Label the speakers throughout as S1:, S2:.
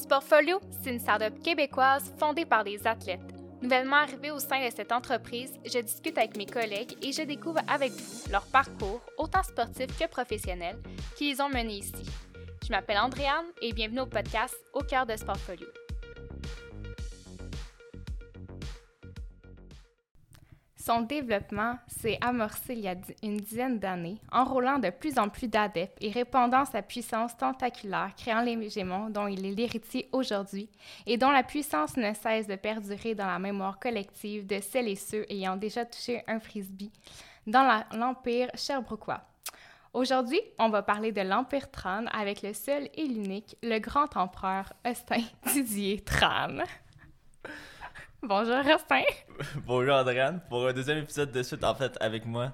S1: Sportfolio, c'est une startup québécoise fondée par des athlètes. Nouvellement arrivée au sein de cette entreprise, je discute avec mes collègues et je découvre avec vous leur parcours, autant sportif que professionnel, qui les ont menés ici. Je m'appelle Andréane et bienvenue au podcast Au cœur de Sportfolio. Son développement s'est amorcé il y a une dizaine d'années, enrôlant de plus en plus d'adeptes et répandant sa puissance tentaculaire, créant les Gémons dont il est l'héritier aujourd'hui et dont la puissance ne cesse de perdurer dans la mémoire collective de celles et ceux ayant déjà touché un frisbee dans l'Empire sherbrookeois. Aujourd'hui, on va parler de l'Empire Tran avec le seul et l'unique, le grand empereur Austin Didier Tran. Bonjour, Rustin.
S2: Bonjour, Adrienne. Pour un deuxième épisode de suite, en fait, avec moi.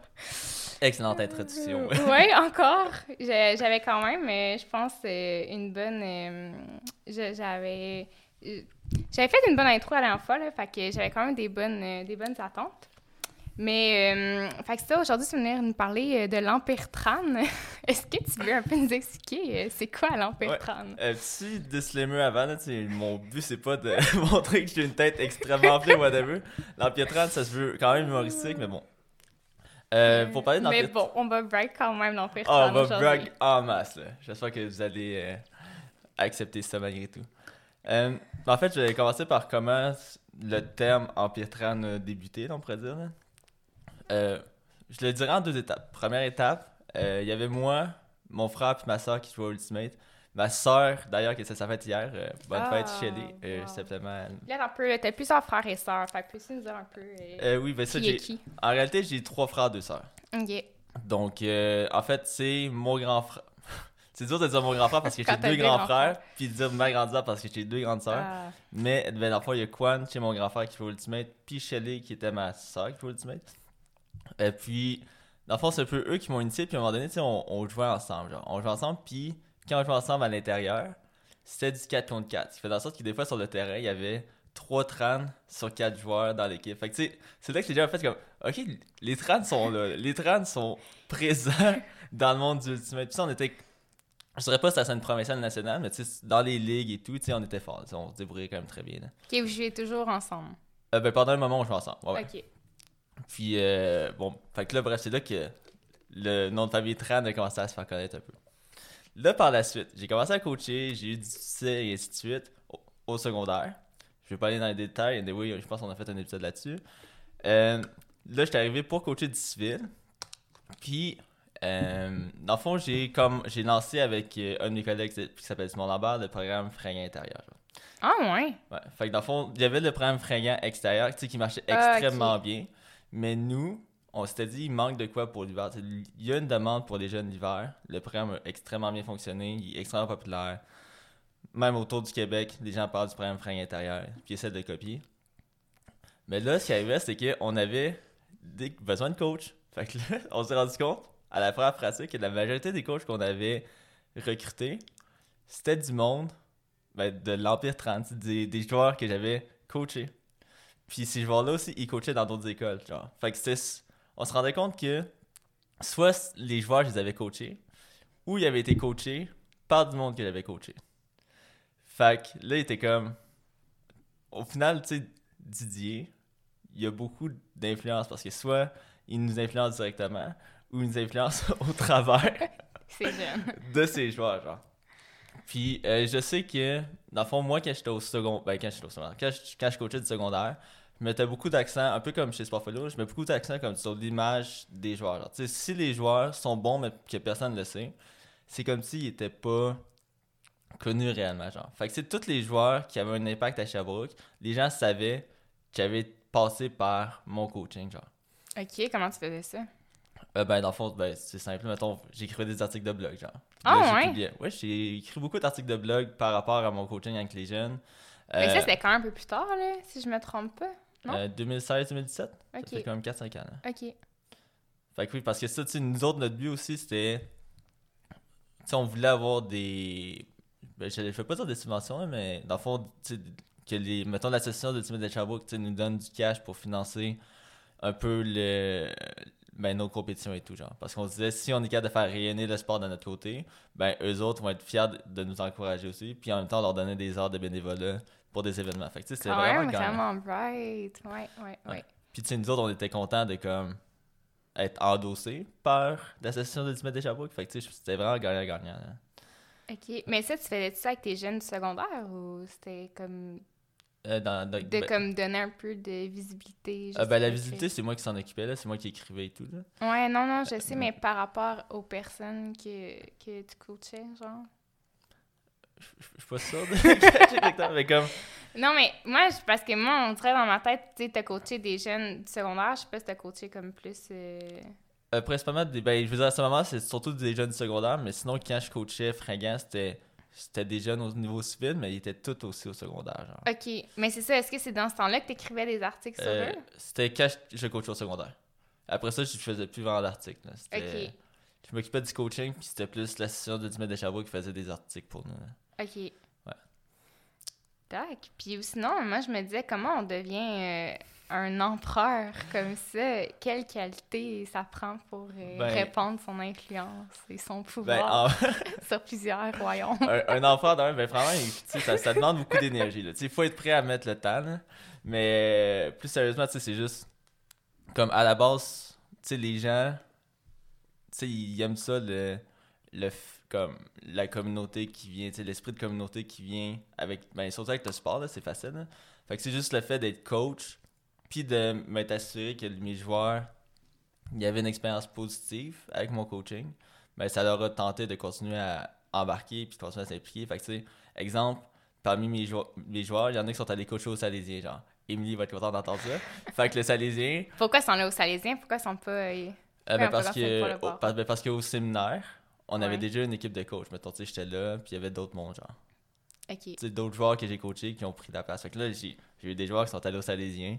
S2: Excellente introduction.
S1: Euh, oui, encore. J'avais quand même, euh, je pense, euh, une bonne. J'avais. J'avais fait une bonne intro à fois, là, fait que j'avais quand même des bonnes, des bonnes attentes. Mais, euh, fait que ça, aujourd'hui, tu venir nous parler euh, de l'Empire Tran. Est-ce que tu veux un peu nous expliquer euh, c'est quoi l'Empire ouais.
S2: Euh, petit disclaimer avant, là, mon but, c'est pas de montrer que j'ai une tête extrêmement ou whatever. L'Empire Tran, ça se veut quand même humoristique, mais bon. Euh, pour parler
S1: Mais bon, on va break quand même l'Empire
S2: oh,
S1: Tran.
S2: on va break en masse, là. J'espère que vous allez accepter ça malgré tout. en fait, je vais commencer par comment le terme Empire Tran a débuté, on pourrait dire. Là. Euh, je le dirais en deux étapes. Première étape, euh, il y avait moi, mon frère et ma soeur qui jouaient au Ultimate. Ma soeur, d'ailleurs, qui était sa fête hier. Euh, bonne
S1: ah,
S2: fête, Shelly. Wow. Septembre.
S1: Là, un peu, t'as plusieurs frères et sœurs. Fait que peux nous dire un peu.
S2: oui, ben ça, j'ai. En réalité, j'ai trois frères, deux sœurs.
S1: Ok.
S2: Donc, en fait, c'est mon grand frère. c'est dur de dire mon grand frère parce que j'ai deux grands frères, puis de dire ma grande sœur parce que j'ai deux grandes sœurs. Ah. Mais, ben, dans le fond, il y a Quan, chez mon grand frère qui joue au Ultimate, puis Shelly qui était ma soeur qui joue au Ultimate. Et puis, dans le fond, c'est un peu eux qui m'ont initié. Puis à un moment donné, on, on jouait ensemble. Genre. On jouait ensemble. Puis quand on jouait ensemble à l'intérieur, c'était du 4 contre 4. Ce qui fait en sorte que des fois, sur le terrain, il y avait 3 trans sur 4 joueurs dans l'équipe. Fait que tu sais, c'est là que j'ai déjà fait comme, OK, les trans sont là. Les trans sont présents dans le monde du Ultimate. Puis ça, on était. Je dirais pas que c'était une provinciale nationale, mais tu sais, dans les ligues et tout, tu sais, on était forts. On se débrouillait quand même très bien. Là.
S1: Ok, vous jouez toujours ensemble?
S2: Euh, ben, pendant un moment, on jouait ensemble. Ouais,
S1: ok.
S2: Puis, euh, bon, fait que là, bref, c'est là que le nom de famille Tran a commencé à se faire connaître un peu. Là, par la suite, j'ai commencé à coacher, j'ai eu du succès et ainsi de suite au, secondaire. Je vais pas aller dans les détails, mais oui, je pense qu'on a fait un épisode là-dessus. Euh, là, j'étais arrivé pour coacher du civil. Puis, euh, dans le fond, j'ai comme j'ai lancé avec euh, un de mes collègues qui s'appelle Simon Lambert le programme Fringant intérieur.
S1: Ah ouais?
S2: Ouais. Fait que dans le fond, il y avait le programme Fringant extérieur qui marchait extrêmement bien. Mais nous, on s'était dit, il manque de quoi pour l'hiver. Il y a une demande pour les jeunes l'hiver. Le programme a extrêmement bien fonctionné. Il est extrêmement populaire. Même autour du Québec, les gens parlent du programme fringue intérieur, puis essaient de copier. Mais là, ce qui arrivait, c'est qu'on avait besoin de coach. Fait que là, on s'est rendu compte, à la première pratique, que la majorité des coachs qu'on avait recrutés, c'était du monde ben, de l'Empire 30, des, des joueurs que j'avais coachés. Puis ces joueurs-là aussi, ils coachaient dans d'autres écoles, genre. Fait que. On se rendait compte que soit les joueurs, je les avais coachés, ou ils avaient été coachés par du monde que j'avais coaché. Fait que là, il était comme... Au final, tu sais, Didier, il y a beaucoup d'influence parce que soit il nous influence directement, ou il nous influence au travers de ces joueurs, genre. Puis euh, je sais que, dans le fond, moi, quand j'étais au second, ben, quand j'étais au secondaire, quand je, quand je coachais du secondaire, je mettais beaucoup d'accent, un peu comme chez Sportfolio, je mets beaucoup d'accent comme sur l'image des joueurs. si les joueurs sont bons mais que personne ne le sait, c'est comme s'ils n'étaient pas connus réellement. Genre. Fait que c'est tous les joueurs qui avaient un impact à Sherbrooke, les gens savaient qu'ils avaient passé par mon coaching. Genre.
S1: Ok, comment tu faisais ça?
S2: Euh, ben, dans le fond, ben, c'est simple. Mettons, j'écrivais des articles de blog, genre.
S1: Ah, ouais?
S2: Ouais, j'ai écrit beaucoup d'articles de blog par rapport à mon coaching avec les jeunes.
S1: Mais ça, euh, c'était quand même un peu plus tard, là, si je me trompe pas.
S2: 2016-2017. Euh, ça fait quand même 4-5 ans. Là.
S1: OK.
S2: Fait que oui, parce que ça, tu sais, nous autres, notre but aussi, c'était. Tu on voulait avoir des. Ben, je ne fais pas dire des subventions, mais dans le fond, tu sais, que les. Mettons, l'association de Timide de Sherbrooke, nous donne du cash pour financer un peu le. Ben, nos compétitions et tout, genre. Parce qu'on se disait, si on est capable de faire rayonner le sport de notre côté, ben, eux autres vont être fiers de, nous encourager aussi, puis en même temps, leur donner des heures de bénévolat pour des événements. Fait que, tu sais, c'est
S1: ah
S2: vraiment
S1: ouais, vraiment bright. Ouais, ouais, ouais.
S2: Puis, tu sais, nous autres, on était contents de, comme, être endossés par l'association de 10 mètres d'échappée. Fait que, tu sais, c'était vraiment gagnant-gagnant.
S1: OK. Mais ça, tu faisais ça avec tes jeunes secondaires ou c'était comme
S2: euh, dans,
S1: de
S2: ben
S1: comme donner un peu de visibilité.
S2: Euh, ben, la visibilité, c'est moi qui s'en occupais, là. C'est moi qui écrivais et tout, là.
S1: Ouais, non, non, je sais, mais par rapport aux personnes que, que tu coachais, genre?
S2: Je suis pas sûr de mais comme...
S1: Non, mais moi, parce que moi, on dirait dans ma tête, tu sais, t'as coaché des jeunes du secondaire, je sais pas si t'as coaché comme plus... Euh...
S2: Euh, principalement, des, ben, je veux dire, à ce moment, c'est surtout des jeunes du secondaire, mais sinon, quand je coachais Fringant, c'était c'était des jeunes au niveau civil, mais ils étaient tous aussi au secondaire. Genre.
S1: OK. Mais c'est ça, est-ce que c'est dans ce temps-là que tu écrivais des articles sur euh, eux?
S2: C'était quand je, coachais au secondaire. Après ça, je faisais plus vraiment d'articles. OK. Je m'occupais du coaching, puis c'était plus la session de 10 mètres de Chabot qui faisait des articles pour nous.
S1: OK. Ouais. Tac. Puis sinon, moi, je me disais, comment on devient... Euh, un empereur comme ça, quelle qualité ça prend pour euh, ben, répandre son influence et son pouvoir ben, sur plusieurs royaumes?
S2: un, empereur, d'un, ben, vraiment, ça, ça, demande beaucoup d'énergie. Il faut être prêt à mettre le temps. Mais plus sérieusement, c'est juste comme à la base, les gens, ils aiment ça, le, le, comme la communauté qui vient, l'esprit de communauté qui vient avec, ben, surtout avec le sport, c'est facile. Fait que c'est juste le fait d'être coach puis de m'être assuré que mes joueurs, il y avait une expérience positive avec mon coaching, ben ça leur a tenté de continuer à embarquer puis de continuer à s'impliquer. Fait que, tu sais, exemple, parmi mes, mes joueurs, il y en a qui sont allés coacher au Salésien, genre. Émilie va être contente d'entendre ça. fait que le Salésien.
S1: Pourquoi ils sont là au Salésien Pourquoi ils sont pas. Euh,
S2: euh, ben parce, que, parce, ben parce qu'au séminaire, on avait déjà une équipe de coach. Mettons, tu sais, j'étais là, puis il y avait d'autres mondes, genre.
S1: OK. Tu
S2: sais, d'autres joueurs que j'ai coachés qui ont pris la place. Fait que là, j'ai eu des joueurs qui sont allés au Salésien.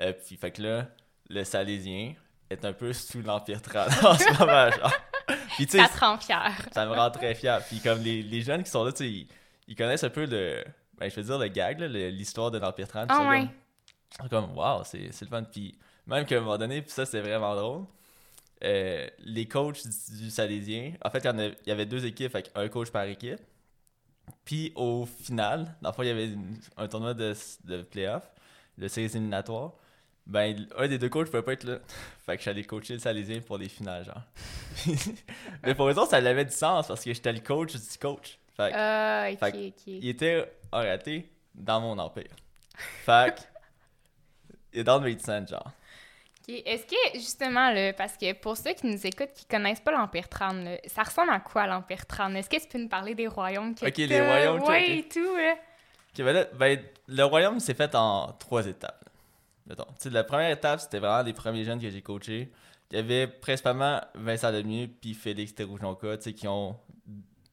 S2: Euh, puis fait que là, le Salésien est un peu sous l'Empire Trad en ce moment, genre.
S1: Puis, ça te rend fier.
S2: Ça me rend très fier. Puis comme les, les jeunes qui sont là, tu sais, ils, ils, connaissent un peu le... Ben, je veux dire, le gag, l'histoire de l'Empire Trad.
S1: Ah ouais.
S2: Comme, comme wow, c'est le fun. Puis même qu'à un moment donné, puis ça, c'est vraiment drôle. Euh, les coachs du, Salésien, en fait, il y, avait deux équipes, avec un coach par équipe. Puis au final, dans le fond, il y avait un tournoi de, de playoff, le séries éliminatoire ben, un des deux coachs pouvait pas être là. Fait que j'allais coacher le Salésien pour les finales, genre. mais pour autres, ça avait du sens parce que j'étais le coach du coach.
S1: Fait que, ah, ok, ok.
S2: Il était arrêté dans mon empire. Fait que, il est dans le médecin, genre.
S1: Est-ce que, justement, là, parce que pour ceux qui nous écoutent, qui connaissent pas l'Empire 30, ça ressemble à quoi l'Empire 30? Est-ce que tu peux nous parler des royaumes que
S2: Ok, les royaumes.
S1: Oui, et tout, là.
S2: Ok, ben là, ben, le royaume s'est fait en trois étapes la première étape, c'était vraiment les premiers jeunes que j'ai coachés. Il y avait principalement Vincent Lemieux puis Félix Teroujonka, qui ont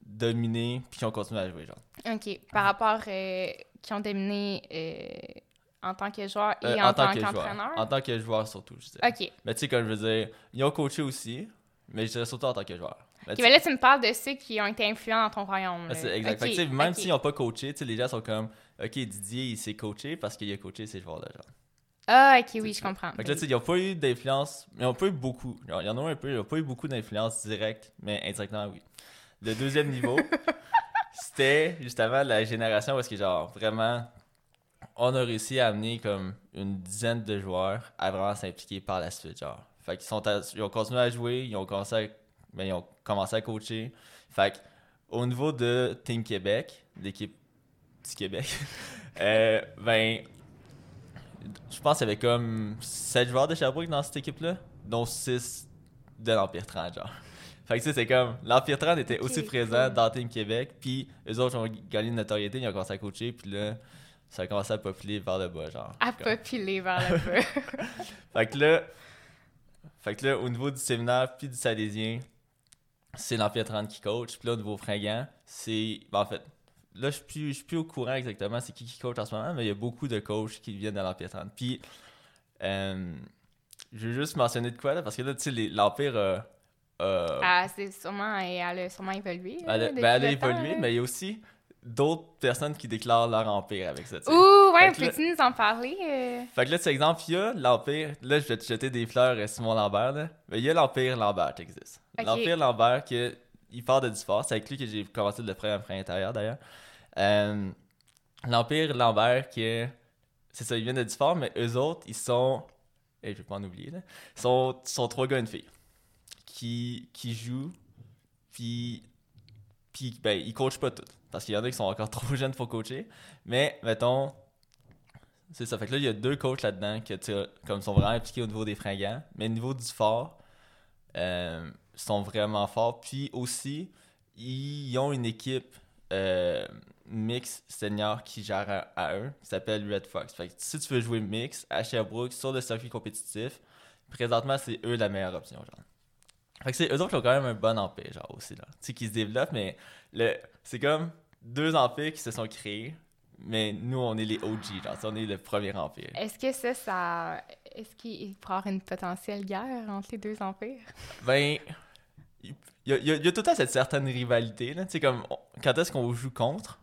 S2: dominé puis qui ont continué à jouer, genre.
S1: OK. Par rapport... Euh, qui ont dominé... Euh, en tant que joueur et euh, en, tant, qu'entraîneur?
S2: En tant que joueur, surtout, je dirais.
S1: OK.
S2: Mais tu sais, comme je veux dire, ils ont coaché aussi, mais je dirais surtout en tant que joueur.
S1: Mais là, tu me parles de ceux qui ont été influents dans ton royaume.
S2: exact. même s'ils n'ont pas coaché, les gens sont comme, OK, Didier, il s'est coaché parce qu'il a coaché ces joueurs-là, genre.
S1: Ah, ok, oui, je comprends.
S2: Fait que là, tu sais, ils n'ont pas eu d'influence, mais ils n'ont pas eu beaucoup. Il y en a un peu, ils n'ont pas eu beaucoup d'influence directe, mais indirectement, oui. Le deuxième niveau, c'était justement la génération où est-ce que, genre, vraiment, on a réussi à amener comme une dizaine de joueurs à vraiment s'impliquer par la suite, genre. Fait qu'ils sont ils ont continué à jouer, ils ont commencé à, ben, ils ont commencé à coacher. Fait que, au niveau de Team Québec, l'équipe du Québec, euh, ben, je pense qu'il y avait comme 7 joueurs de Sherbrooke dans cette équipe-là, dont 6 de l'Empire 30, genre. Fait que tu sais, c'est comme, l'Empire 30 était aussi présent dans Team Québec, puis eux autres ont gagné une notoriété, ils ont commencé à coacher, puis là, ça a commencé à populer vers le bas, genre.
S1: À populer vers le bas.
S2: fait que là, fait que là, au niveau du séminaire puis du Salésien, c'est l'Empire 30 qui coach, puis là, au niveau fringant, c'est, ben, en fait, là, je suis, suis plus au courant exactement c'est qui qui coach en ce moment, mais il y a beaucoup de coachs qui viennent de l'Empire 30. Puis, euh, je veux juste mentionner de quoi, là, parce que là, tu sais, l'Empire a.
S1: ah, c'est sûrement. Elle a sûrement évolué.
S2: elle, a, ben, elle a évolué, mais il y a aussi d'autres personnes qui déclarent leur empire avec ça.
S1: Ouh, ouais, peux-tu nous en parler? Euh?
S2: Fait que là, c'est exemple, il y a l'empire. Là, je vais te jeter des fleurs, euh, Simon Lambert. Là. Mais il y a l'empire Lambert qui existe. L'empire Lambert, que, il part de Dufort. C'est avec lui que j'ai commencé le frère intérieur d'ailleurs. Euh, l'empire Lambert, qui C'est ça, ils viennent de Dufort, mais eux autres, ils sont. Et je vais pas en oublier, là. Ils sont, sont trois gars et une fille. Qui, qui jouent. Puis. Puis, ben, ils coachent pas tout parce qu'il y en a qui sont encore trop jeunes pour coacher. Mais, mettons, c'est ça. Fait que là, il y a deux coachs là-dedans qui comme sont vraiment impliqués au niveau des fringants. Mais au niveau du fort, euh, sont vraiment forts. Puis aussi, ils ont une équipe euh, mix senior qui gère à, eux, qui s'appelle Red Fox. Fait que si tu veux jouer mix à Sherbrooke sur le circuit compétitif, présentement, c'est eux la meilleure option. Genre. Fait que c'est eux autres qui ont quand même un bon empire, genre aussi. Là. Tu sais, qui se développent, mais le, c'est comme deux empires qui se sont créés, mais nous, on est les OG, genre, on est le premier empire.
S1: Est-ce que ça, ça. Est-ce qu'il pourrait y avoir une potentielle guerre entre les deux empires?
S2: Ben. Il y, a, tout le temps cette certaine rivalité, là. Tu sais, comme, quand est-ce qu'on joue contre?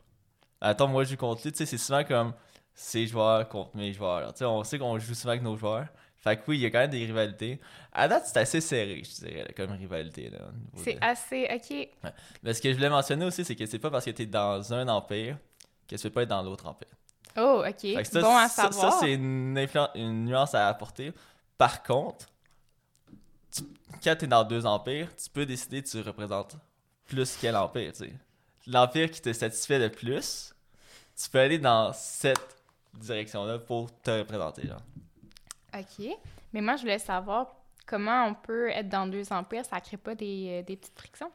S2: Attends, moi, je joue contre lui, tu sais, c'est souvent comme ces joueurs contre mes joueurs. Tu sais, on sait qu'on joue souvent avec nos joueurs. Fait que oui, il y a quand même des rivalités. À date, c'est assez serré, je dirais, comme rivalité.
S1: C'est assez. Ok.
S2: Mais ce que je voulais mentionner aussi, c'est que c'est pas parce que tu es dans un empire que tu peux pas être dans l'autre empire.
S1: Oh, ok. bon à savoir.
S2: Ça, c'est une, une, nuance à apporter. Par contre, quand tu es dans deux empires, tu peux décider que tu représentes plus quel empire, tu sais. L'empire qui te satisfait le plus, tu peux aller dans cette direction-là pour te représenter, genre.
S1: OK. Mais moi, je voulais savoir comment on peut être dans deux empires, ça crée pas des, euh, des petites frictions?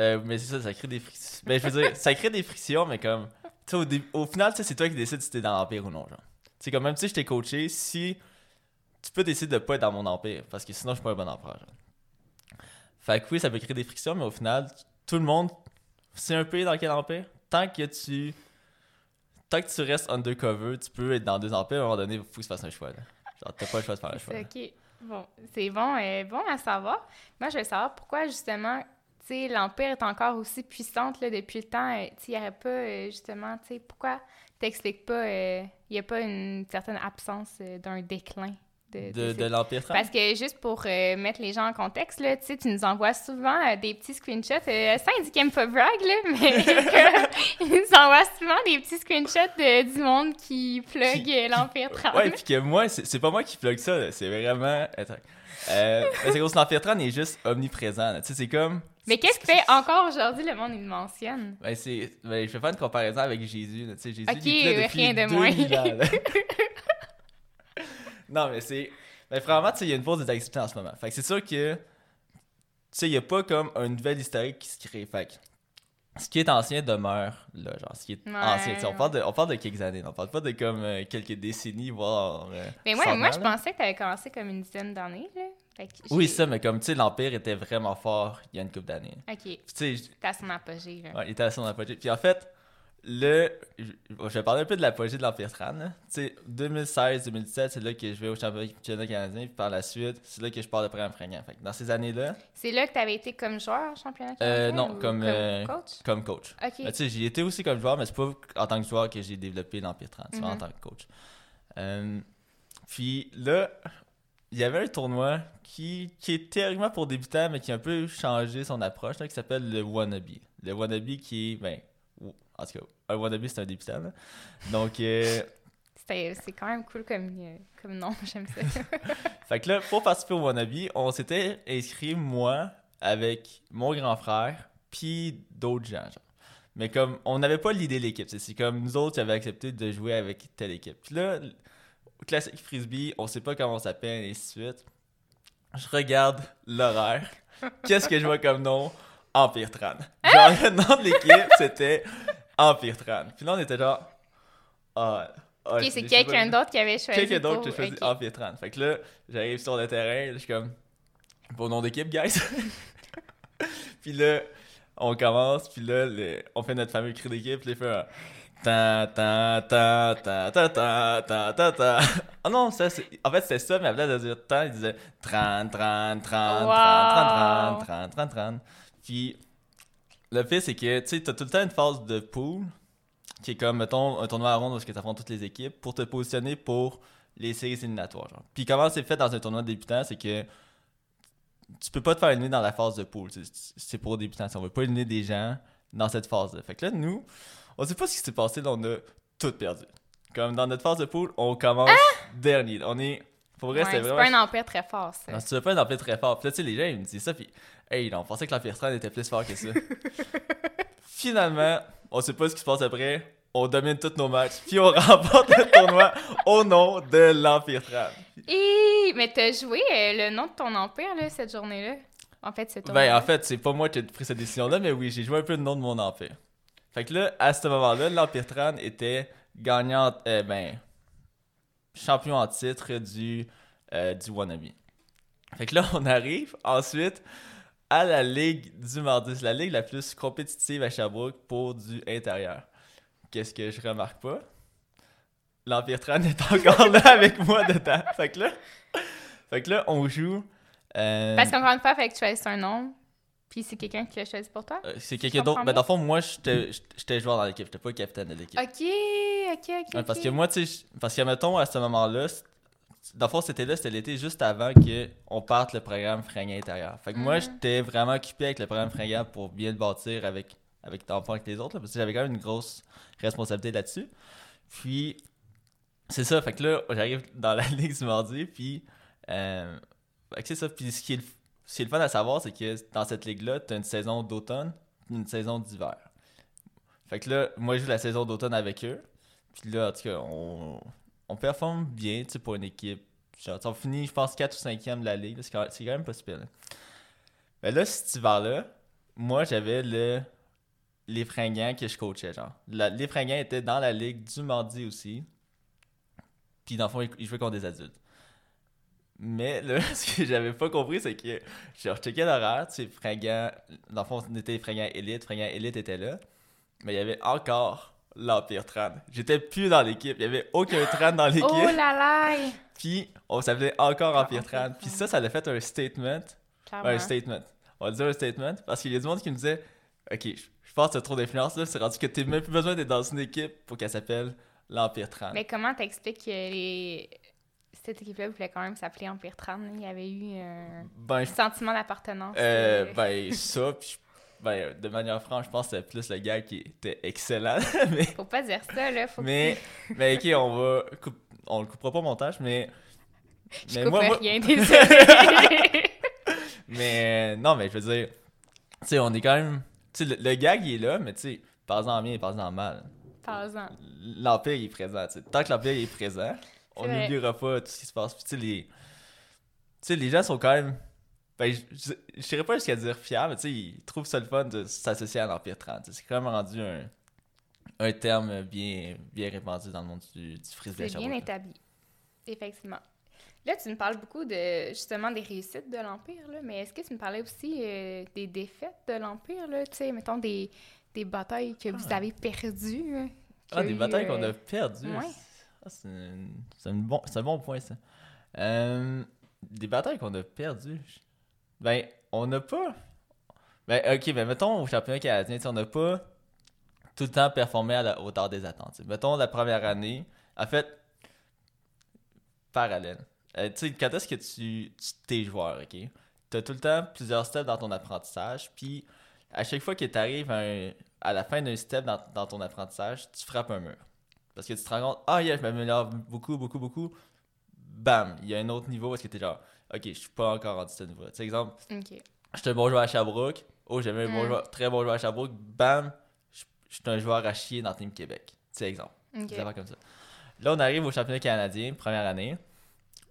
S2: Euh, mais c'est ça, ça crée des frictions. Ben, je veux dire, ça crée des frictions, mais comme. Tu sais, au, final, c'est toi qui décides si t'es dans l'empire ou non, genre. C'est comme même si je t'ai coaché, si. Tu peux décider de pas être dans mon empire, parce que sinon, je suis pas un bon empereur, genre. Fait que oui, ça peut créer des frictions, mais au final, tout le monde c'est un pays dans quel empire. Tant que tu. Tant que tu restes undercover, tu peux être dans deux empires, à un moment donné, il faut que tu fasses un choix. Là. Genre, t'as pas le choix de faire un choix.
S1: Ok. Bon, c'est bon, euh, bon à savoir. Moi, je veux savoir pourquoi, justement, tu sais, l'Empire est encore aussi puissante là, depuis le temps. Euh, tu il n'y aurait pas, euh, justement, tu sais, pourquoi t'expliques pas, il n'y a pas une certaine absence d'un déclin?
S2: De, de, l'Empire
S1: Parce que juste pour euh, mettre les gens en contexte, là, tu nous envoies souvent euh, des petits screenshots. Euh, ça indique pas brag, là, mais ils nous envoient souvent des petits screenshots de, du monde qui plug l'Empire 30.
S2: Ouais, puis que moi, c'est pas moi qui plug ça, c'est vraiment. Attends. c'est que l'Empire 30 est juste omniprésent. Tu sais, c'est comme.
S1: Mais qu'est-ce qui fait encore aujourd'hui le monde il mentionne?
S2: Ben, c'est. Ben, je vais faire une comparaison avec Jésus. Tu sais, Jésus,
S1: ok, il rien de moins.
S2: non, mais c'est. Mais vraiment, tu sais, il y a une pause des en ce moment. Fait que c'est sûr que. Tu sais, il n'y a pas comme une nouvelle historique qui se crée. Fait que ce qui est ancien demeure là, genre ce qui est ancien. On parle, de, on parle de quelques années, on parle pas de comme euh, quelques décennies, voire.
S1: Euh, mais moi, moi je pensais que tu avais commencé comme une dizaine d'années.
S2: oui, ça, mais comme tu sais, l'Empire était vraiment fort il y a une couple d'années.
S1: Ok. Tu sais. à son apogée.
S2: Là. Ouais, il était à son apogée. Puis en fait, le, je vais parler un peu de l'apogée de l'Empire Tran. 2016-2017, c'est là que je vais au championnat canadien. Puis par la suite, c'est là que je pars de programme fringant. Fait dans ces années-là.
S1: C'est là que tu avais été comme joueur au championnat
S2: euh, canadien Non, comme, euh, coach? Comme coach.
S1: Okay.
S2: j'y étais aussi comme joueur, mais c'est pas en tant que joueur que j'ai développé l'Empire Tran. C'est en mhm. tant que coach. Euh, puis là, il y avait un tournoi qui, qui est théoriquement pour débutants, mais qui a un peu changé son approche, qui s'appelle le Wannabe. Le Wannabe qui est. Ben, en tout cas, un wannabe, c'est un débutant. Donc. Euh...
S1: C'est quand même cool comme, euh, comme nom, j'aime ça.
S2: fait que là, pour participer au wannabe, on s'était inscrit, moi, avec mon grand frère, puis d'autres gens. Genre. Mais comme, on n'avait pas l'idée de l'équipe. C'est comme nous autres qui avions accepté de jouer avec telle équipe. Puis là, classique frisbee, on sait pas comment on s'appelle, et ainsi de suite. Je regarde l'horaire. Qu'est-ce que je vois comme nom? Empire Tran. Genre, le nom de l'équipe, c'était Empire Tran. Puis là, on était genre. Ah.
S1: ah ok, c'est quelqu'un d'autre qui avait choisi.
S2: Quelqu'un d'autre qui a choisi Empire Tran. Fait que là, j'arrive sur le terrain, je suis comme. Bon nom d'équipe, guys. puis là, on commence, puis là, on fait notre fameux cri d'équipe, puis il fait un. Ta ta ta ta ta ta ta ta ta. Oh non, ça, en fait, c'était ça, mais après de dire tant, il disait tran, tran, tran, tran, tran, tran, tran, tran, tran. Puis le fait, c'est que, tu sais, t'as tout le temps une phase de pool qui est comme, mettons, un tournoi à ronde où tu affrontes toutes les équipes pour te positionner pour les séries éliminatoires. Genre. Puis comment c'est fait dans un tournoi de débutants, c'est que tu peux pas te faire éliminer dans la phase de pool. C'est pour débutants. On veut pas éliminer des gens dans cette phase-là. Fait que là, nous, on sait pas ce qui s'est passé, là, on a tout perdu. Comme dans notre phase de pool, on commence ah! dernier. On est.
S1: Pour vrai, c'est vraiment. C'est pas un empire très fort, ça.
S2: Non, c'est pas un empire très fort. Puis là, tu sais, les gens, ils me disent ça, puis, hey, on pensait que l'Empire 30 était plus fort que ça. Finalement, on sait pas ce qui se passe après. On domine tous nos matchs, puis on remporte le tournoi au nom de l'Empire 30.
S1: Et... Mais t'as joué euh, le nom de ton empire, là, cette journée-là? En fait, c'est toi.
S2: Ben, en fait, c'est pas moi qui ai pris cette décision-là, mais oui, j'ai joué un peu le nom de mon empire. Fait que là, à ce moment-là, l'Empire Tran était gagnant, euh, ben, champion en titre du, euh, du Wannabe. Fait que là, on arrive ensuite à la ligue du mardi. C'est la ligue la plus compétitive à Sherbrooke pour du intérieur. Qu'est-ce que je remarque pas? L'Empire Tran est encore là avec moi dedans. Fait que là, fait que là on joue.
S1: Euh... Parce qu'encore une fois, fait que tu choisis un nom. Puis c'est quelqu'un qui l'a choisi pour toi?
S2: Euh, c'est quelqu'un d'autre. Mais ben, dans le fond, moi, j'étais joueur dans l'équipe. J'étais pas capitaine de l'équipe.
S1: Ok, ok, ok.
S2: parce que moi, tu sais, parce que, mettons, à ce moment-là, dans le fond, c'était là, c'était l'été juste avant qu'on parte le programme Fringant intérieur. Fait que moi, mhm. j'étais vraiment occupé avec le programme Fringant pour bien le bâtir avec, avec, avec les autres, parce que j'avais quand même une grosse responsabilité là-dessus. Puis, c'est ça, fait que là, j'arrive dans la ligue du mardi, puis, euh, c'est ça. Puis, ce qui est le ce qui est le fun à savoir, c'est que dans cette ligue-là, tu as une saison d'automne une saison d'hiver. Fait que là, moi, je joue la saison d'automne avec eux. Puis là, en tout cas, on, on performe bien, pour une équipe. Genre, on finit, je pense, 4 ou 5e de la ligue. C'est quand, même pas super. Mais là, cet hiver-là, moi, j'avais le les fringants que je coachais, genre. les fringants étaient dans la ligue du mardi aussi. Puis dans le fond, ils jouaient contre des adultes. Mais là, ce que j'avais pas compris, c'est que j'ai rechecké l'horaire, tu sais, Fringant, dans le fond, on était Fringant Elite, Fringant Elite était là, mais il y avait encore l'Empire Tran. J'étais plus dans l'équipe, il y avait aucun Tran dans l'équipe. Oh
S1: là là!
S2: Puis, on s'appelait encore Empire Tran. Puis ça, ça a fait un statement. Un statement. On va dire un statement, parce qu'il y a du monde qui me disait, OK, je pense que t'as trop d'influence là, c'est rendu que t'as même plus besoin d'être dans une équipe pour qu'elle s'appelle l'Empire Tran.
S1: Mais comment t'expliques que les cette équipe-là voulait quand même s'appeler Empire Tran. Il y avait eu un ben, sentiment d'appartenance.
S2: Euh, euh, ben, ça, puis ben, de manière franche, je pense que c'était plus le gars qui était excellent. mais...
S1: Faut pas dire ça, là. Faut
S2: mais, mais ok, on va. On le coupera pas au montage, mais.
S1: Je mais moi, rien, désolé.
S2: mais non, mais je veux dire, tu sais, on est quand même. Tu sais, le, gag, il est là, mais tu sais, pas-en bien et pas-en mal.
S1: Pas-en.
S2: L'Empire, il est présent. Tant que l'Empire est présent, on n'oubliera pas tout ce qui se passe. tu sais, les... les gens sont quand même. Ben, je ne dirais pas jusqu'à dire fiers, mais tu sais, ils trouvent ça le fun de s'associer à l'Empire 30. C'est quand même rendu un, un terme bien, bien répandu dans le monde du, du frisbee.
S1: C'est bien établi, effectivement. Là, tu me parles beaucoup de justement des réussites de l'Empire, mais est-ce que tu me parlais aussi euh, des défaites de l'Empire, tu sais, mettons des, des batailles que vous ah. avez perdues? Hein,
S2: ah, des batailles qu'on a euh, perdues? Ouais. Ah, c'est un, bon, bon point, ça. Euh, des batailles qu'on a perdues. Ben, on n'a pas. Ben, ok, ben, mettons au championnat canadien, on n'a pas tout le temps performé à la hauteur des attentes. Mettons la première année, en fait, parallèle. Euh, tu sais, quand est-ce que tu, t'es joueur, ok? Tu as tout le temps plusieurs steps dans ton apprentissage, puis à chaque fois que tu arrives à, la fin d'un step dans, dans ton apprentissage, tu frappes un mur. Parce que tu te rends compte, ah, yeah, je m'améliore beaucoup, beaucoup, beaucoup. Bam, il y a un autre niveau parce que t'es genre, ok, je suis pas encore rendu ce niveau. Tu exemple, okay. j'étais un bon joueur à Sherbrooke. Oh, j'avais un bon mm. joueur, très bon joueur à Sherbrooke. Bam, je suis un joueur à chier dans Team Québec. C'est exemple. Okay. comme ça. Là, on arrive au championnat canadien, première année.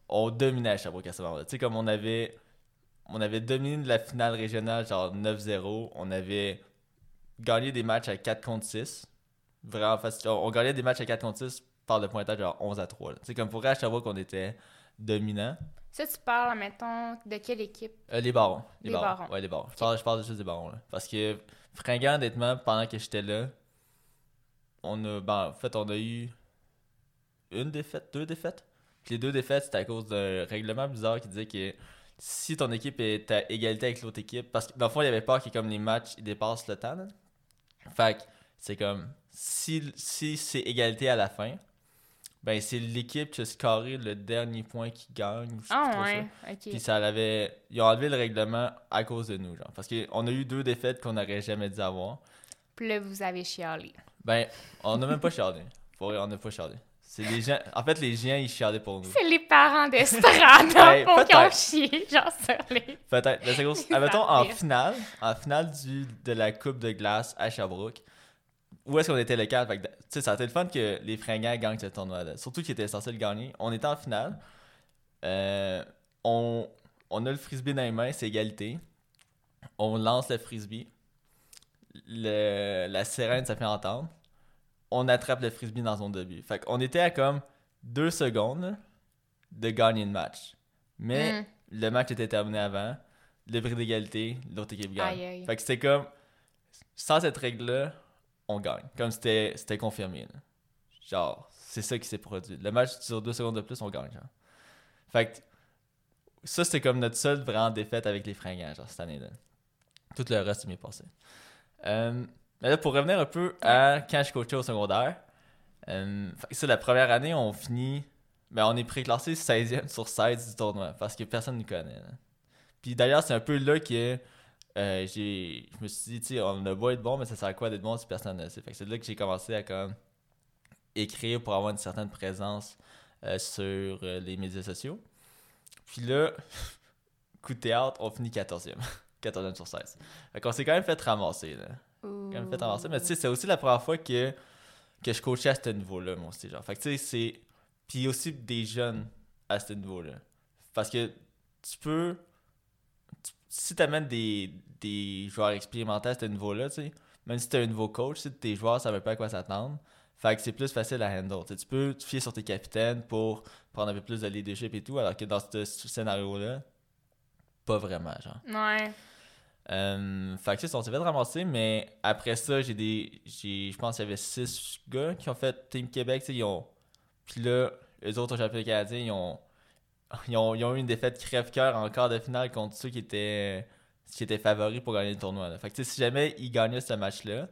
S2: On dominait à Sherbrooke à ce moment-là. Tu sais, comme on avait, on avait dominé la finale régionale, genre 9-0. On avait gagné des matchs à 4 contre 6 vraiment facile. On, gagnait des matchs à 4 contre 6 par le pointage genre 11 à 3. C'est comme pour à Sherbrooke qu'on était dominant.
S1: Ça, tu parles, mettons, de quelle équipe?
S2: Euh, Les Barons. Les, barons. Ouais, les Barons. Je, parle, je parle juste des Barons. Là. Parce que, fringant, honnêtement, pendant que j'étais là, on a. Ben, en fait, on a eu une défaite, deux défaites. Puis les deux défaites, c'était à cause d'un règlement bizarre qui disait que si ton équipe est à égalité avec l'autre équipe, parce que dans le fond, il y avait peur que comme les matchs ils dépassent le temps. Fait que c'est comme si, si c'est égalité à la fin, ben c'est l'équipe qui a scoré le dernier point qui gagne.
S1: Ah ouais, ok.
S2: Puis ça avait. Ils ont enlevé le règlement à cause de nous, genre. Parce qu'on a eu deux défaites qu'on n'aurait jamais dû avoir.
S1: Puis là, vous avez chialé.
S2: Ben, on n'a même pas chialé. Pour on n'a pas chialé. C'est les gens. En fait, les gens, ils chialaient pour nous.
S1: C'est les parents d'Estrade ben, qui ont chié, genre sur les.
S2: Peut-être. Mais ben, c'est Admettons, en finale, en finale du, de la Coupe de glace à Sherbrooke, où est-ce qu'on était le 4? Tu sais, ça a été le fun que les fringants gagnent ce tournoi-là. Surtout qu'ils étaient censés le gagner. On était en finale. Euh, on, on a le frisbee dans les mains, c'est égalité. On lance le frisbee. Le, la sirène, ça fait entendre on attrape le frisbee dans son début. Fait qu'on était à comme deux secondes de gagner le match. Mais hmm. le match était terminé avant. Le prix d'égalité, l'autre équipe gagne. Fait que c'était comme, sans cette règle-là, on gagne. Comme c'était confirmé. Genre, c'est ça qui s'est produit. Le match sur deux secondes de plus, on gagne. Fait que ça, c'était comme notre seule vraie défaite avec les fringants, genre, cette année-là. Tout le reste m'est passé. Euh, mais là, pour revenir un peu à quand je coachais au secondaire, euh, ça, la première année, on finit. Ben, on est préclassé 16e sur 16 du tournoi parce que personne ne connaît. Puis d'ailleurs, c'est un peu là euh, j'ai, je me suis dit, tu sais, on a beau être bon, mais ça sert à quoi d'être bon si personne ne sait? Fait que c'est là que j'ai commencé à comme écrire pour avoir une certaine présence euh, sur les médias sociaux. Puis là, coup de théâtre, on finit 14e. 14e sur 16. Fait qu'on s'est quand même fait ramasser. Là quand même fait avancer. Mais tu sais, c'est aussi la première fois que, que je coachais à ce niveau-là, moi aussi. Genre. Fait que tu sais, c'est. Puis aussi des jeunes à ce niveau-là. Parce que tu peux. Si tu amènes des, des joueurs expérimentés à ce niveau-là, même si tu es un nouveau coach, si tes joueurs savent pas à quoi s'attendre, fait que c'est plus facile à handle. tu peux te fier sur tes capitaines pour prendre un peu plus de leadership et tout, alors que dans ce scénario-là, pas vraiment, genre.
S1: Ouais.
S2: Euh, fait que on s'est fait ramasser, mais après ça, j'ai des. Je pense qu'il y avait six gars qui ont fait Team Québec. Ils ont, puis là, les autres au championnat canadien, ils ont, ils ont, eu une défaite crève-cœur en quart de finale contre ceux qui étaient, qui étaient favoris pour gagner le tournoi. Fait que si jamais ils gagnaient ce match-là,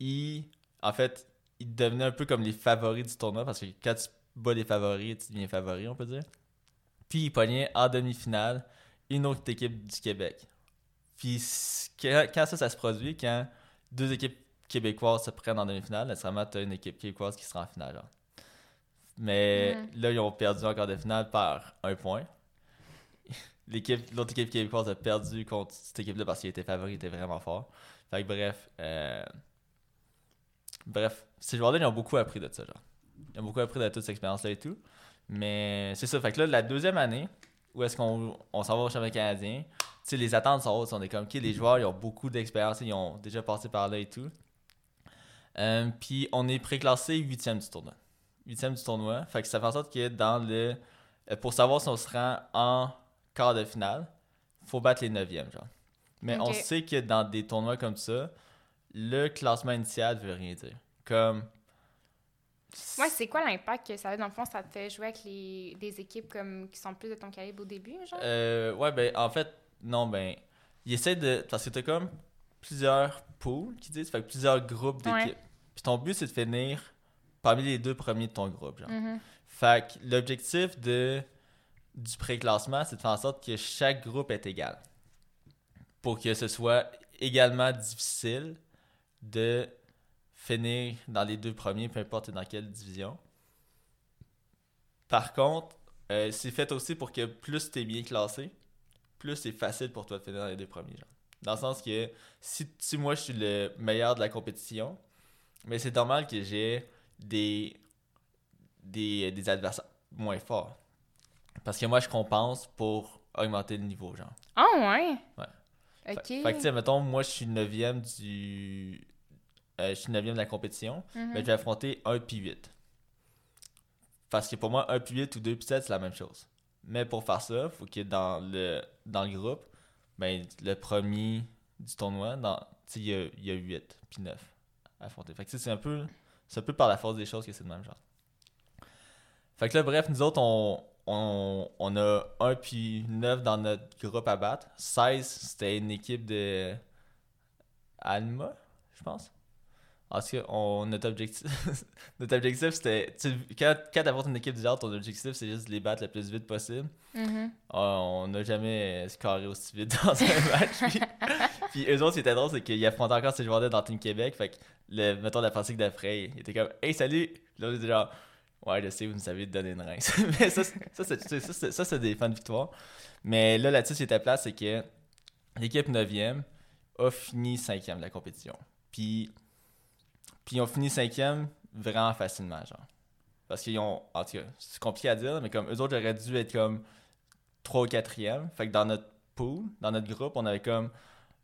S2: ils. En fait, ils devenaient un peu comme les favoris du tournoi parce que quand tu bats les favoris, tu deviens favori, on peut dire. Puis ils pognaient en demi-finale une autre équipe du Québec. Puis quand ça, ça se produit, quand deux équipes québécoises se prennent en demi-finale, nécessairement, tu as une équipe québécoise qui sera en finale. Mais mm. là, ils ont perdu encore de finale par un point. L'autre équipe québécoise a perdu contre cette équipe-là parce qu'il était favori, il était vraiment fort. Fait que bref, euh, bref, ces joueurs-là, ils ont beaucoup appris de ça. Genre. Ils ont beaucoup appris de toute cette expérience-là et tout. Mais c'est ça. Fait que là, la deuxième année, où est-ce qu'on on s'en va au championnat canadien, sais, les attentes sont hautes. On est comme, OK, les joueurs, ils ont beaucoup d'expérience, ils ont déjà passé par là et tout. Euh, puis on est préclassé huitième du tournoi. Huitième du tournoi. Fait que ça fait en sorte que dans le. Euh, pour savoir si on se rend en quart de finale, faut battre les neuvièmes, genre. Mais on sait que dans des tournois comme ça, le classement initial veut rien dire. Comme.
S1: Ouais, c'est quoi l'impact que ça a? Dans le fond? Ça te fait jouer avec les, des équipes comme, qui sont plus de ton calibre au début, genre?
S2: Euh, ouais, ben en fait, non, ben, il essaie de. Parce que t'as comme plusieurs pools qui disent, fait plusieurs groupes d'équipes. Puis ton but, c'est de finir parmi les deux premiers de ton groupe, genre. Mm-hmm. Fait que l'objectif de du préclassement, c'est de faire en sorte que chaque groupe est égal. Pour que ce soit également difficile de finir dans les deux premiers, peu importe dans quelle division. Par contre, euh, c'est fait aussi pour que plus tu es bien classé, plus c'est facile pour toi de finir dans les deux premiers. Genre. Dans le sens que si, si moi je suis le meilleur de la compétition, mais c'est normal que j'ai des, des, des adversaires moins forts. Parce que moi, je compense pour augmenter le niveau, genre.
S1: Ah ouais?
S2: Ouais. Ok. Fait, que, tu sais, mettons, moi, je suis 9 du. Euh, je suis 9 de la compétition, mais mhm. je vais affronter 1 puis 8. Parce que pour moi, 1 puis 8 ou 2 puis 7, c'est la même chose. Mais pour faire ça, il faut que dans le, dans le groupe, ben, le premier du tournoi, il y a, y a 8 puis 9 à affronter. Fait que c'est un peu. C'est un peu par la force des choses que c'est le même genre. Fait que là, bref, nous autres, on, on, on a 1 puis 9 dans notre groupe à battre. 16, c'était une équipe de Alma, je pense. Parce que on, notre objectif, notre objectif c'était. Quand, quand t'apportes une équipe du genre, ton objectif c'est juste de les battre le plus vite possible.
S1: Mm-hmm.
S2: Ah, on n'a jamais scoré aussi vite dans un match. puis, eux autres, ce qui était drôle, c'est qu'ils affrontaient encore ces joueurs-là dans Team Québec. Fait que, le, mettons, la pratique d'après, il était comme Hey, salut! Là, on était genre Ouais, je sais, vous nous savez donner une rince. Mais ça, ça, c'est des fans de victoire. Mais là, là-dessus, ce qui était place, c'est que l'équipe 9e a fini 5e de la compétition. Puis puis ils ont fini cinquième vraiment facilement, genre. Parce qu'ils ont. En tout cas, c'est compliqué à dire, mais comme eux autres auraient dû être comme 3 ou 4e. Fait que dans notre pool, dans notre groupe, on avait comme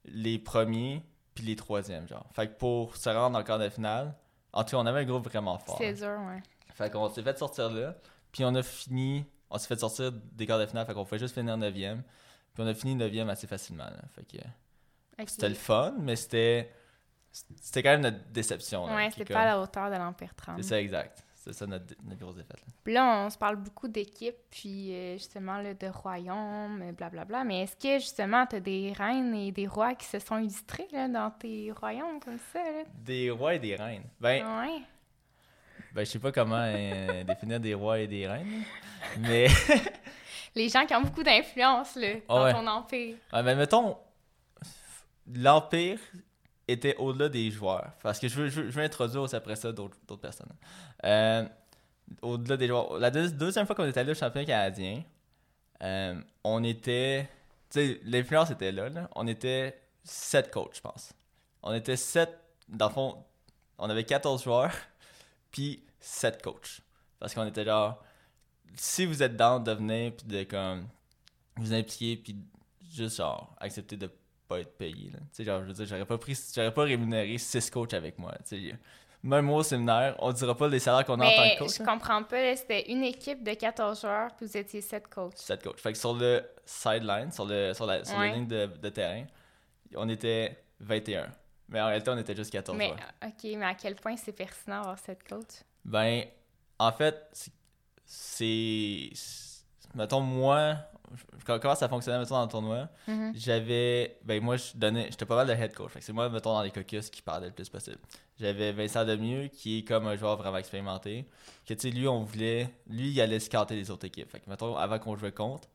S2: les premiers puis les troisièmes, genre. Fait que pour se rendre dans le quart de finale, en tout cas, on avait un groupe vraiment fort.
S1: C'est dur, ouais.
S2: Fait qu'on s'est fait sortir là, puis on a fini. On s'est fait sortir des quarts de finale, fait qu'on pouvait juste finir 9e. Puis on a fini 9e assez facilement, là. Fait que. C'était le fun, mais c'était c'était quand même notre déception.
S1: ouais, c'était pas à la hauteur de l'Empire 30.
S2: C'est ça, exact. C'est ça notre, grosse défaite.
S1: Puis là, on se parle beaucoup d'équipes, puis euh, justement là, de royaumes, blablabla. Bla, bla. Mais est-ce que justement, tu as des reines et des rois qui se sont illustrés là, dans tes royaumes comme ça?
S2: Des rois et des reines. Ben,
S1: ouais.
S2: ben je sais pas comment euh, définir des rois et des reines, mais.
S1: Les gens qui ont beaucoup d'influence dans ton empire.
S2: Ouais, mais mettons, l'empire, était au-delà des joueurs. Parce que je veux, je veux, introduire aussi après ça d'autres personnes. Euh, au-delà des joueurs. La deuxième fois qu'on était allé au championnat canadien, euh, on était. Tu sais, l'influence était là, On était sept coachs, je pense. On était sept. Dans le fond, on avait 14 joueurs, puis sept coachs. Parce qu'on était genre. Si vous êtes dans de venir, puis de comme. Vous impliquer, puis juste genre accepter de pas être payé. Tu sais, genre, je veux dire, j'aurais pas pris, j'aurais pas rémunéré six coachs avec moi. Tu sais, même moi au séminaire, on dira pas les salaires qu'on a en tant que coach.
S1: Je comprends pas, c'était une équipe de 14 joueurs, puis vous étiez 7 coachs.
S2: 7 coachs. Fait que sur le sideline, sur, le, sur, la, sur ligne de, de, terrain, on était 21. Mais en réalité, on était juste 14
S1: mais,
S2: joueurs.
S1: OK, mais à quel point c'est pertinent d'avoir 7 coachs?
S2: Ben, en fait, c'est. Mettons, moi, comment ça fonctionnait mettons, dans le tournoi?
S1: Mm-hmm.
S2: j'avais ben moi je donnais j'étais pas mal de head coach. C'est moi mettons dans les caucus qui parlait le plus possible. J'avais Vincent Demieux qui est comme un joueur vraiment expérimenté que tu sais lui on voulait lui il allait scotter les autres équipes. Fait que mettons avant qu'on jouait contre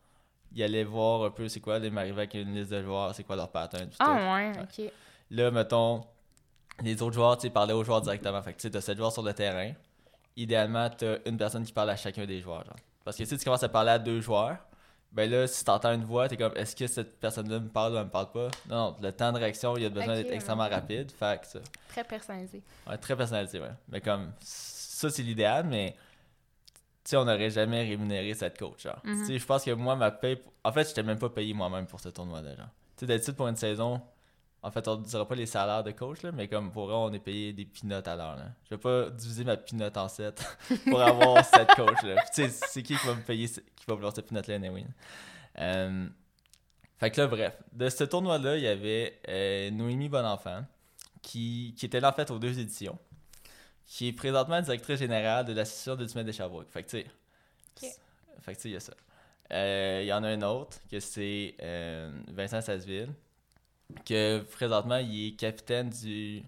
S2: il allait voir un peu c'est quoi il m'arrivait avec une liste de joueurs c'est quoi leur pattern
S1: ah ouais, ok.
S2: Là mettons les autres joueurs tu sais parlaient aux joueurs directement. Fait que tu sais t'as 7 joueurs sur le terrain. Idéalement t'as une personne qui parle à chacun des joueurs genre. parce que si tu commences à parler à deux joueurs ben là, si t'entends une voix, t'es comme, est-ce que cette personne-là me parle ou elle me parle pas? Non, non, le temps de réaction, il a besoin d'être extrêmement rapide. Fait que ça.
S1: Très personnalisé.
S2: Ouais, très personnalisé, ouais. Mais comme, ça, c'est l'idéal, mais, tu sais, on n'aurait jamais rémunéré cette coach, genre. Sais, je pense que moi, ma paye. En fait, j'étais même pas payé moi-même pour ce tournoi-là. Tu sais, d'habitude, pour une saison, en fait, on ne dira pas les salaires de coach, là, mais comme pour eux, on est payé des pinottes à l'heure. Je vais pas diviser ma pinotte en 7 pour avoir 7 coachs. C'est qui qui va me payer, qui va vouloir cette pinotte-là, anyway? Euh, fait que là, bref, de ce tournoi-là, il y avait euh, Noémie Bonenfant, qui, qui était là en fait aux deux éditions, qui est présentement directrice générale de l'association de Dumet de Sherbrooke. Fait que tu sais, fait que tu sais, il y a ça. Euh, il y en a un autre, que c'est Vincent Sasseville que présentement, il est capitaine du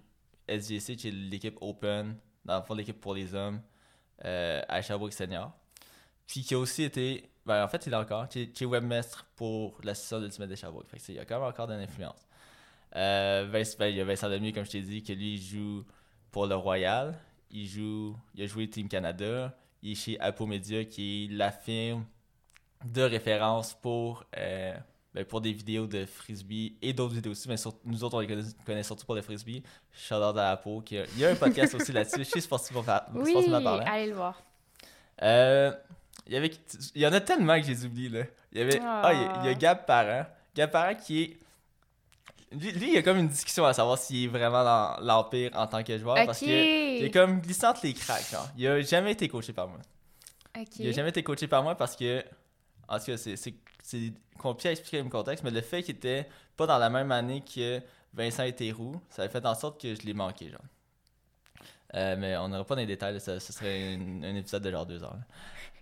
S2: SGC, qui est l'équipe Open, dans le fond, l'équipe pour les hommes euh, à Sherbrooke Senior. Puis qui a aussi été, ben, en fait, il est encore, qui est, webmestre pour l'association d'Ultimate de Sherbrooke. Fait il a quand même encore de l'influence. Euh, ben, il y a Vincent Lemieux, comme je t'ai dit, que lui, il joue pour le Royal. Il joue, il a joué Team Canada. Il est chez Apo Media, qui est la firme de référence pour euh, ben, pour des vidéos de frisbee et d'autres vidéos aussi, mais nous autres, on les connaît, surtout pour le frisbee. Shout out à Apo. Qui il y a un podcast aussi là-dessus, chez Sportif
S1: Oui, allez le voir.
S2: Euh, il, y avait, il y en a tellement que j'ai oublié. Là. Il y avait, ah. il, y a, Gab Parent. Gab Parent qui est. Lui, il y a comme une discussion à savoir s'il est vraiment dans l'Empire en tant que joueur. Parce qu'il est comme glissant les cracks. Genre. Il a jamais été coaché par moi. Il a jamais été coaché par moi parce que. En tout cas, c'est compliqué à expliquer le contexte, mais le fait qu'il était pas dans la même année que Vincent et Théroux, ça a fait en sorte que je l'ai manqué, genre. Euh, mais on n'aura pas dans les détails, ce serait un épisode de genre deux heures.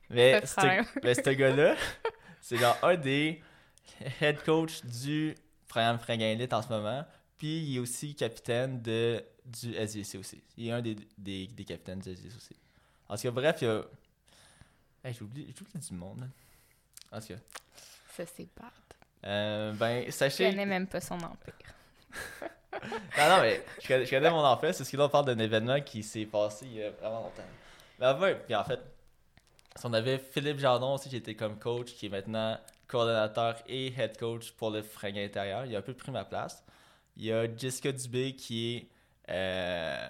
S2: Mais ce gars-là, c'est genre un des head coach du programme Fringant Elite en ce moment. Puis il est aussi capitaine de, du SVC aussi. Il est un des, des, des capitaines du SVC aussi. En tout cas, bref, il y a. Hey, j'ai oublié, du monde. En tout cas.
S1: Ça, c'est bad.
S2: Euh, ben, sachez.
S1: Je connais même pas son empire.
S2: non, non, mais je connais, mon empire. C'est ce qu'il on parle d'un événement qui s'est passé il y a vraiment longtemps. Mais avant, puis en fait, on avait Philippe Jardon aussi qui était comme coach, qui est maintenant coordonnateur et head coach pour le fringue intérieur. Il a un peu pris ma place. Il y a Jessica Dubé qui est. Euh,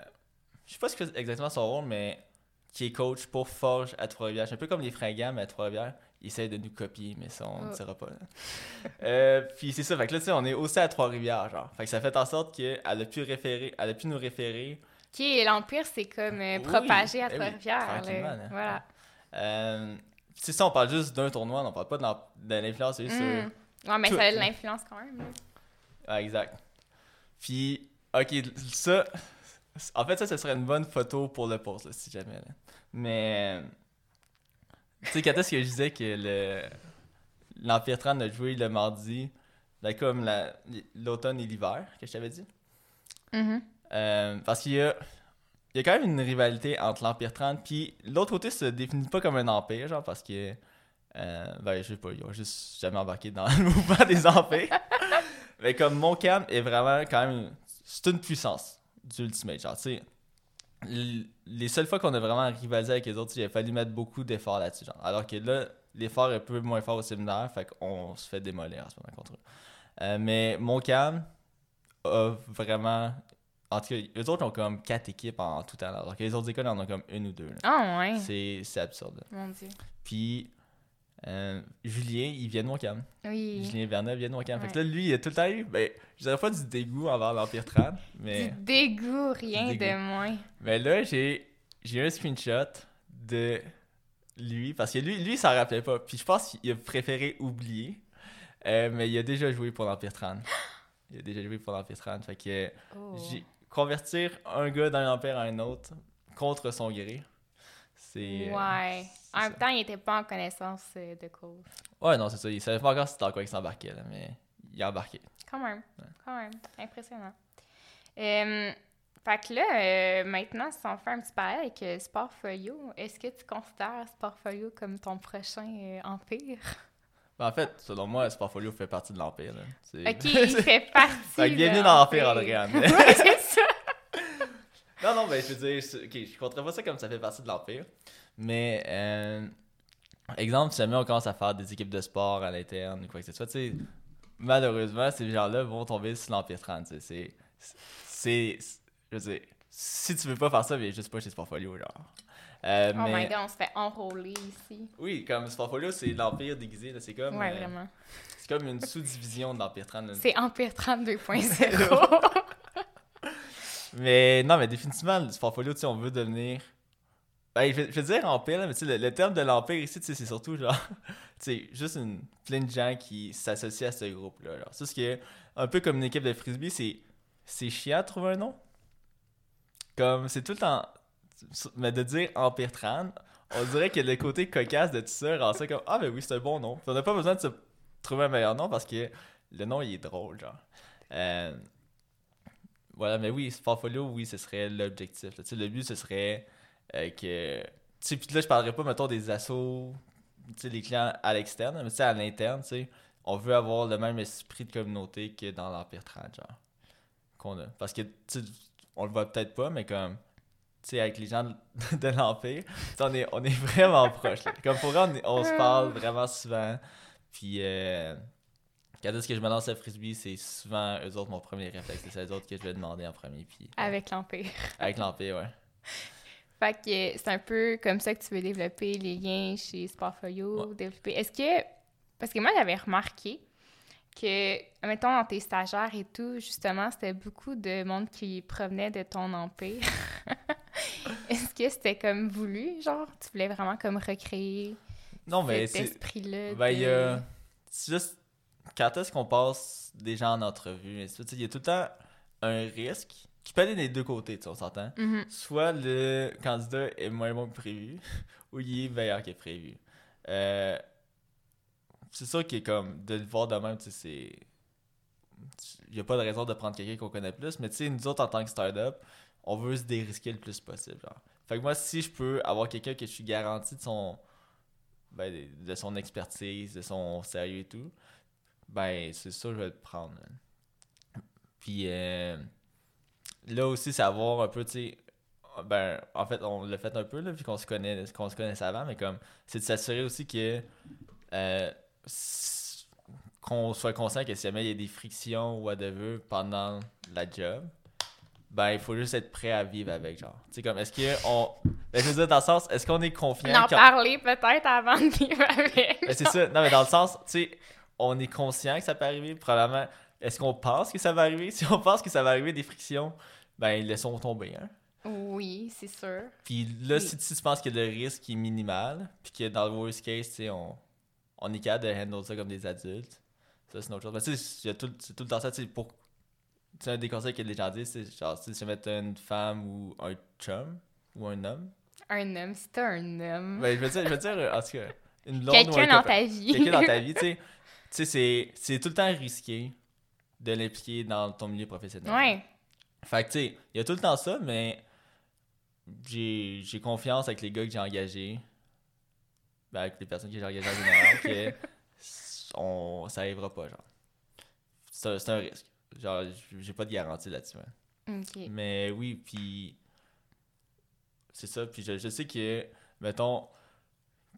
S2: je sais pas ce que exactement son rôle, mais qui est coach pour Forge à Trois-Rivières. un peu comme les fringants, mais à Trois-Rivières. Ils essayent de nous copier, mais ça, on ne oh. dira pas. euh, puis c'est ça, fait que là, tu sais, on est aussi à Trois-Rivières, genre. Fait que ça fait en sorte qu'elle a pu référer, elle a pu nous référer.
S1: Qui l'Empire, c'est comme euh, propagé à eh Trois-Rivières. Voilà.
S2: Euh, c'est ça, on parle juste d'un tournoi, on parle pas de l'influence sur.
S1: Mm. Ouais, mais ça a de l'influence quand même.
S2: Ah, exact. Puis, ok, ça. En fait, ça, ce serait une bonne photo pour le post, si jamais. Mais. Tu sais, quand est-ce que je disais que le l'Empire 30 a joué le mardi, ben, comme l'automne et l'hiver, que je t'avais dit?
S1: Mm-hmm.
S2: Euh, parce qu'il y a, il y a quand même une rivalité entre l'Empire 30, puis l'autre côté se définit pas comme un empire, genre, parce que. Euh, ben, je sais pas, ils ont juste jamais embarqué dans le mouvement des empires. Mais comme mon cam est vraiment quand même. C'est une puissance du Ultimate. Genre, tu sais, les seules fois qu'on a vraiment rivalisé avec les autres, il a fallu mettre beaucoup d'efforts là-dessus. Genre. Alors que là, l'effort est un peu moins fort au séminaire, fait qu'on se fait démolir en ce moment contre eux. Euh, mais mon cam a vraiment. En tout cas, les autres ont comme quatre équipes en tout temps, alors que les autres écoles en ont comme une ou deux.
S1: Ah ouais.
S2: C'est absurde.
S1: Mon Dieu.
S2: Puis euh, Julien, il vient de Montcalm.
S1: Oui.
S2: Julien Bernard vient de Montcalm. Fait que là, lui, il a tout le temps eu, ben, je dirais pas du dégoût envers l'Empire Trad, mais...
S1: Du dégoût, rien de moins.
S2: Mais là, j'ai, j'ai un screenshot de lui, parce que lui, lui, s'en rappelait pas. Puis je pense qu'il a préféré oublier, euh, mais il a déjà joué pour l'Empire Trad. Il a déjà joué pour l'Empire Trad. Fait que oh. j'ai convertir un gars d'un empire à un autre contre son gré, c'est...
S1: Euh, ouais. En même temps, il n'était pas en connaissance euh, de cause.
S2: Ouais, non, c'est ça. Il savait pas encore c'était dans quoi il s'embarquait, mais il a embarqué.
S1: Quand même. Quand même. Impressionnant. Euh, fait que là, euh, maintenant, si on fait un petit parallèle avec Sportfolio, est-ce que tu considères Sportfolio comme ton prochain empire?
S2: Ben, en fait, selon moi, Sportfolio fait partie de l'empire.
S1: Ok, il fait partie. fait
S2: que bienvenue dans l'empire,
S1: ouais, c'est ça.
S2: Non, non, ben, je veux dire, je compterais pas ça comme ça fait partie de l'empire. Mais, euh, exemple, si jamais on commence à faire des équipes de sport à l'interne ou quoi que ce soit, tu sais, malheureusement, ces gens-là vont tomber sur l'Empire 30. C'est. C'est. Je veux dire, si tu veux pas faire ça, viens juste pas chez Sportfolio, genre.
S1: Euh, oh my god, on se fait enrôler ici.
S2: Oui, comme Sportfolio, c'est l'Empire déguisé. C'est comme.
S1: Ouais, euh, vraiment.
S2: C'est comme une sous-division de l'Empire 30.
S1: C'est Empire 30 2.0.
S2: mais non, mais définitivement, Sportfolio, tu sais, on veut devenir ben, je, vais, dire empire, mais le, le terme de l'empire ici, c'est surtout genre, tu juste une, plein de gens qui s'associent à ce groupe-là. C'est ce qui est un peu comme une équipe de frisbee, c'est, c'est chiant de trouver un nom. Comme, c'est tout le temps, mais de dire empire 30, on dirait que le côté cocasse de tout ça rend ça comme, ah ben oui, c'est un bon nom. on n'a pas besoin de se trouver un meilleur nom parce que le nom, il est drôle, genre. Euh, voilà, mais oui, Portfolio, oui, ce serait l'objectif. Le but, ce serait euh, que, tu puis là, je parlerai pas, mettons, des assos, tu sais, les clients à l'externe, mais tu sais, à l'interne, tu sais, on veut avoir le même esprit de communauté que dans l'Empire 30, genre, qu'on a. Parce que, tu on le voit peut-être pas, mais comme, tu sais, avec les gens de, l'Empire, on est, on est vraiment proches. Comme pour eux, on, se parle vraiment souvent. Puis, euh, quand est-ce que je me lance à Frisbee, c'est souvent eux autres mon premier réflexe. C'est eux autres que je vais demander en premier. Puis,
S1: avec l'Empire.
S2: Avec l'Empire, ouais.
S1: Fait que c'est un peu comme ça que tu veux développer les liens chez Sportfolio. Développer. Est-ce que. Parce que moi, j'avais remarqué que, mettons, dans tes stagiaires et tout, justement, c'était beaucoup de monde qui provenait de ton empire. Est-ce que c'était comme voulu, genre? Tu voulais vraiment comme recréer
S2: non, mais
S1: cet esprit-là?
S2: Ben, a... C'est juste... Quand est-ce qu'on passe des gens en entrevue? Il y a tout le temps un risque qui peut aller des deux côtés, tu on s'entend?
S1: Mm-hmm.
S2: Soit le candidat est moins bon que prévu, ou il est meilleur que prévu. Euh, c'est sûr qu'il est comme de le voir de même, tu sais, c'est. Il n'y a pas de raison de prendre quelqu'un qu'on connaît plus, mais tu sais, nous autres en tant que startup, on veut se dérisquer le plus possible. Genre. Fait que moi, si je peux avoir quelqu'un que je suis garanti de son. Ben, de son expertise, de son sérieux et tout, ben, c'est ça, je vais le prendre. Puis euh, là aussi, savoir un peu, tu sais, ben, en fait, on l'a fait un peu, là, vu qu'on se connaît, qu'on se connaissait avant, mais comme, c'est de s'assurer aussi que. Euh, qu'on soit conscient que si jamais il y a des frictions ou whatever pendant la job, ben il faut juste être prêt à vivre avec genre tu sais comme est-ce que on ben, je veux dire dans le sens est-ce qu'on est confiant
S1: en parler peut-être avant de vivre avec
S2: ben, c'est ça non mais dans le sens tu sais on est conscient que ça peut arriver probablement est-ce qu'on pense que ça va arriver? Si on pense que ça va arriver des frictions ben laissons tomber hein
S1: oui c'est sûr
S2: puis là si, tu penses que le risque est minimal puis que dans le worst case tu sais on on est capable de handle ça comme des adultes. Ça, c'est une autre chose. Mais tu sais, c'est tout le temps ça, tu sais, pour. Tu un des conseils que les gens disent, c'est genre, si tu mettre une femme ou un chum ou un homme.
S1: Un homme, c'est un homme.
S2: Ben, je veux dire, je veux dire, en tout cas,
S1: une blonde Quelqu'un dans ta vie.
S2: Quelqu'un dans ta vie, tu sais. Tu sais, c'est tout le temps risqué de l'impliquer dans ton milieu professionnel.
S1: Ouais.
S2: Fait que, tu sais, il y a tout le temps ça, mais j'ai confiance avec les gars que j'ai engagés ben, avec les personnes que j'ai engagées en général, que on, ça arrivera pas, genre. C'est un, risque. Genre, j'ai pas de garantie là-dessus. Mais oui, puis c'est ça. Puis je, sais que, mettons,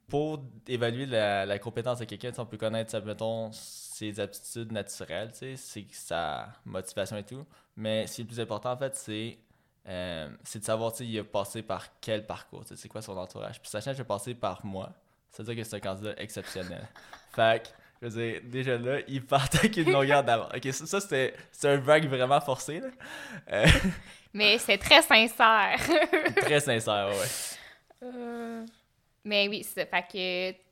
S2: pour évaluer la, la compétence de quelqu'un, on peut connaître, mettons, ses aptitudes naturelles, c'est sa motivation et tout. Mais ce qui est le plus important, en fait, c'est euh, de savoir, tu sais, il a passé par quel parcours, c'est quoi son entourage. Puis sachant que j'ai passé par moi, ça veut dire que c'est un candidat exceptionnel. fait que, je veux dire, déjà là, il partait avec une longueur d'avance. Ok, ça, c'était un vague vraiment forcé, là.
S1: Euh, mais c'est très sincère.
S2: très sincère, ouais.
S1: Euh, mais oui, c'est fait que.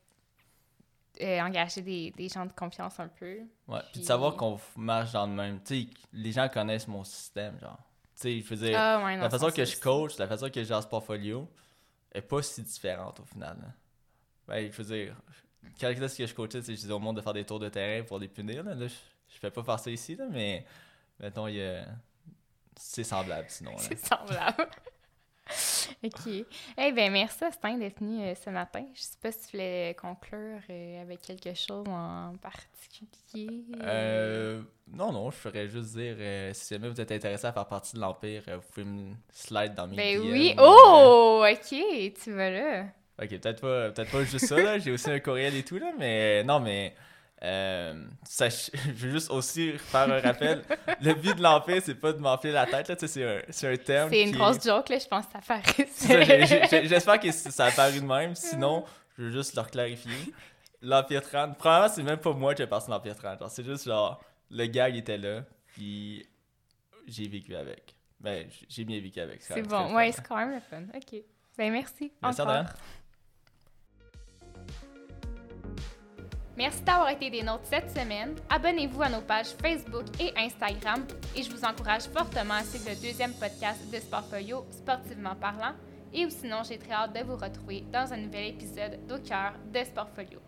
S1: Euh, engager des, des, gens de confiance un peu.
S2: Ouais, puis, de savoir qu'on marche dans le même. Tu sais, les gens connaissent mon système, genre. Tu sais, je veux dire,
S1: ah,
S2: la façon que je coach, la façon que je gère ce portfolio est pas si différente au final. Là. Ben, je veux dire, quand ce que je coachais, c'est je disais au monde de faire des tours de terrain pour les punir. Là, je, je fais pas faire ça ici, là, mais mettons, il y a... c'est semblable sinon.
S1: C'est semblable. OK. Eh bien, merci, Astin, d'être venu euh, ce matin. Je sais pas si tu voulais conclure euh, avec quelque chose en particulier.
S2: Euh, non, non, je ferais juste dire, si jamais vous êtes intéressé à faire partie de l'Empire, vous pouvez me slide dans mes
S1: Ben oui. Oh, OK, tu vas là.
S2: Ok, peut-être pas, peut pas juste ça, là. J'ai aussi un courriel et tout, là. Mais non, mais. Euh, je veux juste aussi faire un rappel. le but de l'empire, c'est pas de m'enfler la tête, là. C'est un, un terme.
S1: C'est une grosse joke, là. Je pense que ça fait
S2: J'espère que ça a paru de même. Sinon, je veux juste leur clarifier. L'Empire 30, probablement, c'est même pas moi qui ai passé l'Empire 30. C'est juste genre, le gars, il était là. Puis j'ai vécu avec. Ben, j'ai bien vécu avec.
S1: C'est bon. Ouais, c'est quand même le fun. OK. Ben, merci. Merci, Merci d'avoir été des nôtres cette semaine. Abonnez-vous à nos pages Facebook et Instagram et je vous encourage fortement à suivre le deuxième podcast de Sportfolio, sportivement parlant. Et sinon, j'ai très hâte de vous retrouver dans un nouvel épisode d'Au cœur de Sportfolio.